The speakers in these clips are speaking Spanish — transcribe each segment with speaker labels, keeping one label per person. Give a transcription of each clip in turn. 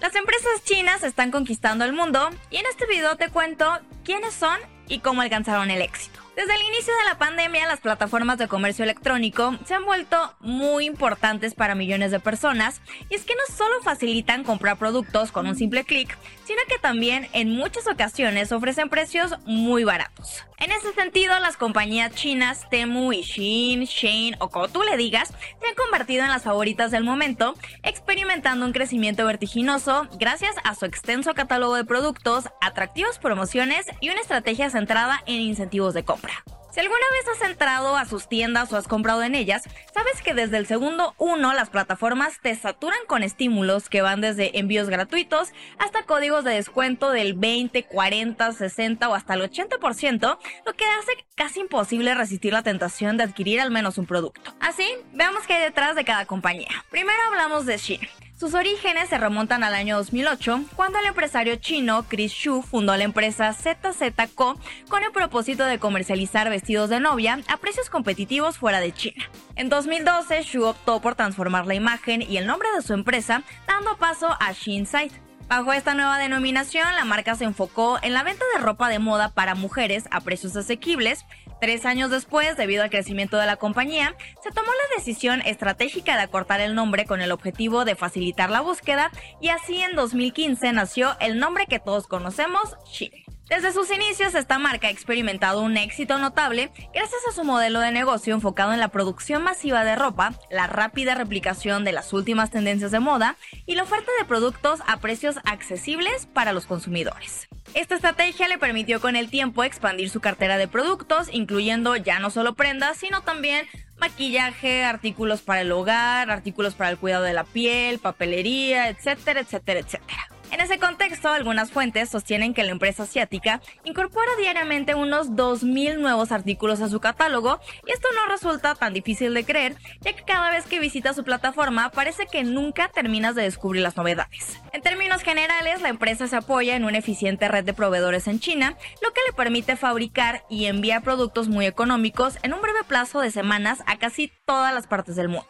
Speaker 1: Las empresas chinas están conquistando el mundo y en este video te cuento quiénes son y cómo alcanzaron el éxito. Desde el inicio de la pandemia, las plataformas de comercio electrónico se han vuelto muy importantes para millones de personas y es que no solo facilitan comprar productos con un simple clic, sino que también en muchas ocasiones ofrecen precios muy baratos. En ese sentido, las compañías chinas Temu y Shein, Shane o como tú le digas, se han convertido en las favoritas del momento, experimentando un crecimiento vertiginoso gracias a su extenso catálogo de productos, atractivas promociones y una estrategia centrada en incentivos de compra. Si alguna vez has entrado a sus tiendas o has comprado en ellas, sabes que desde el segundo uno las plataformas te saturan con estímulos que van desde envíos gratuitos hasta códigos de descuento del 20, 40, 60 o hasta el 80%, lo que hace casi imposible resistir la tentación de adquirir al menos un producto. Así, veamos qué hay detrás de cada compañía. Primero hablamos de Shein. Sus orígenes se remontan al año 2008, cuando el empresario chino Chris Xu fundó la empresa ZZ Co con el propósito de comercializar vestidos de novia a precios competitivos fuera de China. En 2012, Xu optó por transformar la imagen y el nombre de su empresa, dando paso a Site. Bajo esta nueva denominación, la marca se enfocó en la venta de ropa de moda para mujeres a precios asequibles. Tres años después, debido al crecimiento de la compañía, se tomó la decisión estratégica de acortar el nombre con el objetivo de facilitar la búsqueda y así en 2015 nació el nombre que todos conocemos, Shein. Desde sus inicios, esta marca ha experimentado un éxito notable gracias a su modelo de negocio enfocado en la producción masiva de ropa, la rápida replicación de las últimas tendencias de moda y la oferta de productos a precios accesibles para los consumidores. Esta estrategia le permitió con el tiempo expandir su cartera de productos, incluyendo ya no solo prendas, sino también maquillaje, artículos para el hogar, artículos para el cuidado de la piel, papelería, etcétera, etcétera, etcétera. En ese contexto, algunas fuentes sostienen que la empresa asiática incorpora diariamente unos 2.000 nuevos artículos a su catálogo y esto no resulta tan difícil de creer, ya que cada vez que visitas su plataforma parece que nunca terminas de descubrir las novedades. En términos generales, la empresa se apoya en una eficiente red de proveedores en China, lo que le permite fabricar y enviar productos muy económicos en un breve plazo de semanas a casi todas las partes del mundo.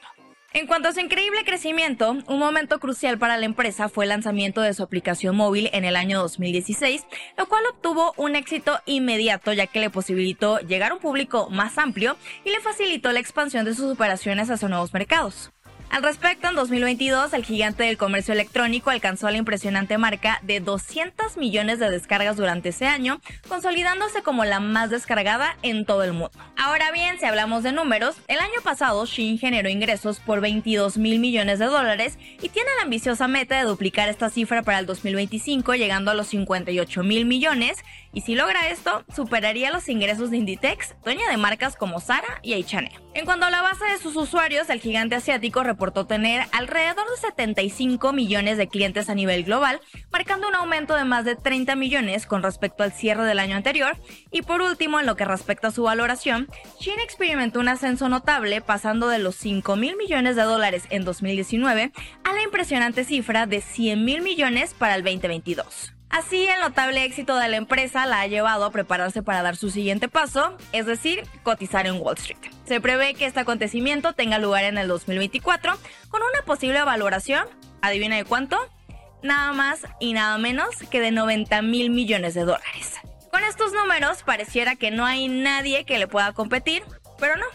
Speaker 1: En cuanto a su increíble crecimiento, un momento crucial para la empresa fue el lanzamiento de su aplicación móvil en el año 2016, lo cual obtuvo un éxito inmediato ya que le posibilitó llegar a un público más amplio y le facilitó la expansión de sus operaciones hacia nuevos mercados. Al respecto, en 2022, el gigante del comercio electrónico alcanzó la impresionante marca de 200 millones de descargas durante ese año, consolidándose como la más descargada en todo el mundo. Ahora bien, si hablamos de números, el año pasado Shein generó ingresos por 22 mil millones de dólares y tiene la ambiciosa meta de duplicar esta cifra para el 2025, llegando a los 58 mil millones, y si logra esto, superaría los ingresos de Inditex, dueña de marcas como Zara y H&M. En cuanto a la base de sus usuarios, el gigante asiático reportó tener alrededor de 75 millones de clientes a nivel global, marcando un aumento de más de 30 millones con respecto al cierre del año anterior. Y por último, en lo que respecta a su valoración, Shein experimentó un ascenso notable pasando de los 5 mil millones de dólares en 2019 a la impresionante cifra de 100 mil millones para el 2022. Así, el notable éxito de la empresa la ha llevado a prepararse para dar su siguiente paso, es decir, cotizar en Wall Street. Se prevé que este acontecimiento tenga lugar en el 2024 con una posible valoración, adivina de cuánto, nada más y nada menos que de 90 mil millones de dólares. Con estos números pareciera que no hay nadie que le pueda competir, pero no.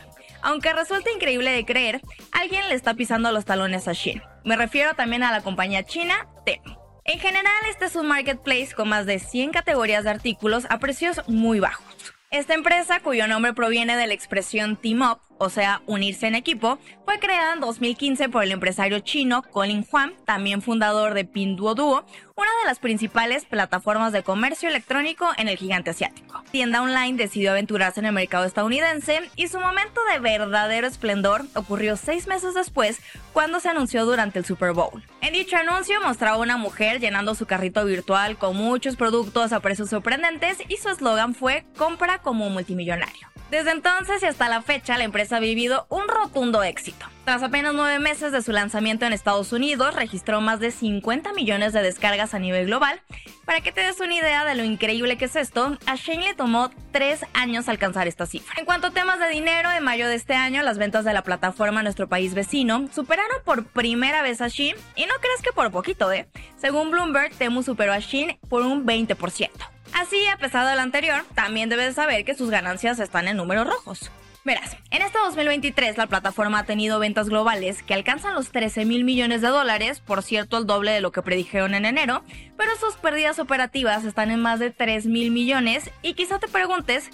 Speaker 1: Aunque resulta increíble de creer, alguien le está pisando los talones a Shein. Me refiero también a la compañía china Temu. En general, este es un marketplace con más de 100 categorías de artículos a precios muy bajos. Esta empresa, cuyo nombre proviene de la expresión team up, o sea, unirse en equipo, fue creada en 2015 por el empresario chino Colin Huang, también fundador de Pinduoduo, una de las principales plataformas de comercio electrónico en el gigante asiático. Tienda online decidió aventurarse en el mercado estadounidense y su momento de verdadero esplendor ocurrió seis meses después cuando se anunció durante el Super Bowl. En dicho anuncio mostraba una mujer llenando su carrito virtual con muchos productos a precios sorprendentes y su eslogan fue compra como multimillonario. Desde entonces y hasta la fecha, la empresa ha vivido un rotundo éxito. Tras apenas nueve meses de su lanzamiento en Estados Unidos, registró más de 50 millones de descargas a nivel global. Para que te des una idea de lo increíble que es esto, a Shane le tomó tres años alcanzar esta cifra. En cuanto a temas de dinero, en mayo de este año, las ventas de la plataforma en nuestro país vecino superaron por primera vez a Shein, y no crees que por poquito, ¿eh? Según Bloomberg, Temu superó a Shein por un 20%. Así, a pesar de lo anterior, también debes saber que sus ganancias están en números rojos. Verás, en este 2023 la plataforma ha tenido ventas globales que alcanzan los 13 mil millones de dólares, por cierto el doble de lo que predijeron en enero, pero sus pérdidas operativas están en más de 3 mil millones y quizá te preguntes,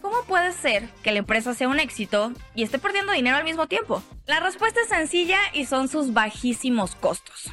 Speaker 1: ¿cómo puede ser que la empresa sea un éxito y esté perdiendo dinero al mismo tiempo? La respuesta es sencilla y son sus bajísimos costos.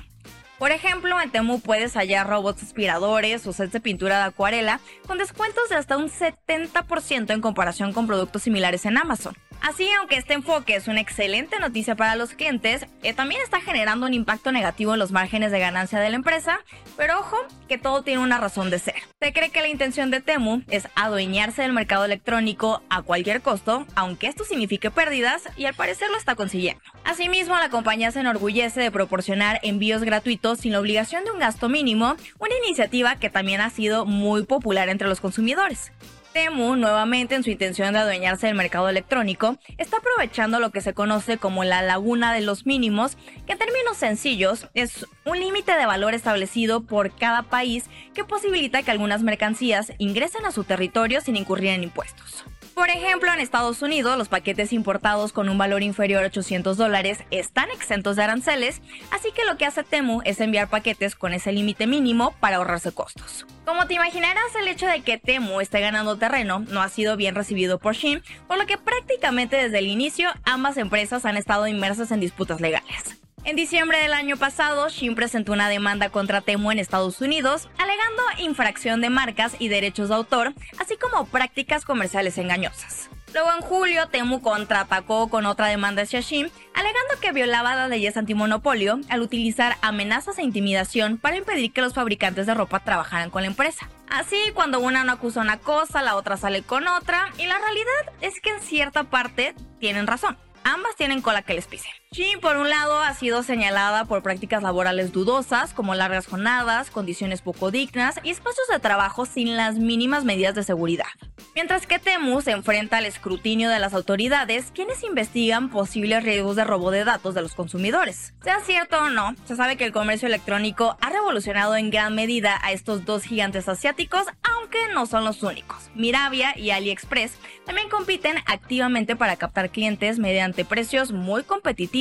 Speaker 1: Por ejemplo, en Temu puedes hallar robots aspiradores o sets de pintura de acuarela con descuentos de hasta un 70% en comparación con productos similares en Amazon. Así, aunque este enfoque es una excelente noticia para los clientes, eh, también está generando un impacto negativo en los márgenes de ganancia de la empresa, pero ojo, que todo tiene una razón de ser. Se cree que la intención de Temu es adueñarse del mercado electrónico a cualquier costo, aunque esto signifique pérdidas, y al parecer lo está consiguiendo. Asimismo, la compañía se enorgullece de proporcionar envíos gratuitos sin la obligación de un gasto mínimo, una iniciativa que también ha sido muy popular entre los consumidores. Temu, nuevamente en su intención de adueñarse del mercado electrónico, está aprovechando lo que se conoce como la laguna de los mínimos, que en términos sencillos es un límite de valor establecido por cada país que posibilita que algunas mercancías ingresen a su territorio sin incurrir en impuestos. Por ejemplo, en Estados Unidos, los paquetes importados con un valor inferior a 800 dólares están exentos de aranceles, así que lo que hace Temu es enviar paquetes con ese límite mínimo para ahorrarse costos. Como te imaginarás, el hecho de que Temu esté ganando terreno no ha sido bien recibido por Shein, por lo que prácticamente desde el inicio ambas empresas han estado inmersas en disputas legales. En diciembre del año pasado, Shin presentó una demanda contra Temu en Estados Unidos, alegando infracción de marcas y derechos de autor, así como prácticas comerciales engañosas. Luego en julio, Temu contraatacó con otra demanda hacia Shin, alegando que violaba las leyes antimonopolio al utilizar amenazas e intimidación para impedir que los fabricantes de ropa trabajaran con la empresa. Así, cuando una no acusa una cosa, la otra sale con otra, y la realidad es que en cierta parte tienen razón. Ambas tienen cola que les pise. Shein, por un lado, ha sido señalada por prácticas laborales dudosas, como largas jornadas, condiciones poco dignas y espacios de trabajo sin las mínimas medidas de seguridad. Mientras que Temu se enfrenta al escrutinio de las autoridades, quienes investigan posibles riesgos de robo de datos de los consumidores. Sea cierto o no, se sabe que el comercio electrónico ha revolucionado en gran medida a estos dos gigantes asiáticos, aunque no son los únicos. Miravia y AliExpress también compiten activamente para captar clientes mediante precios muy competitivos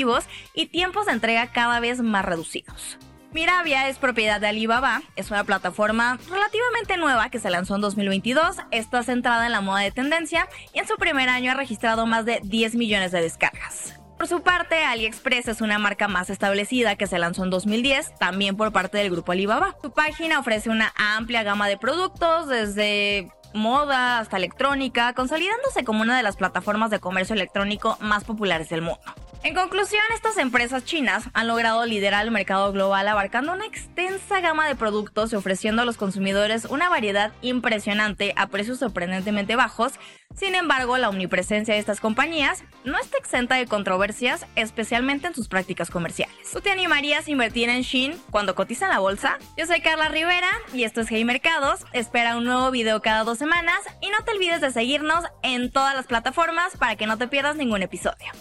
Speaker 1: y tiempos de entrega cada vez más reducidos. Miravia es propiedad de Alibaba, es una plataforma relativamente nueva que se lanzó en 2022, está centrada en la moda de tendencia y en su primer año ha registrado más de 10 millones de descargas. Por su parte, AliExpress es una marca más establecida que se lanzó en 2010, también por parte del grupo Alibaba. Su página ofrece una amplia gama de productos, desde moda hasta electrónica, consolidándose como una de las plataformas de comercio electrónico más populares del mundo. En conclusión, estas empresas chinas han logrado liderar el mercado global abarcando una extensa gama de productos y ofreciendo a los consumidores una variedad impresionante a precios sorprendentemente bajos. Sin embargo, la omnipresencia de estas compañías no está exenta de controversias, especialmente en sus prácticas comerciales. ¿Tú te animarías a invertir en Shein cuando cotiza en la bolsa? Yo soy Carla Rivera y esto es Hey Mercados. Espera un nuevo video cada dos semanas y no te olvides de seguirnos en todas las plataformas para que no te pierdas ningún episodio.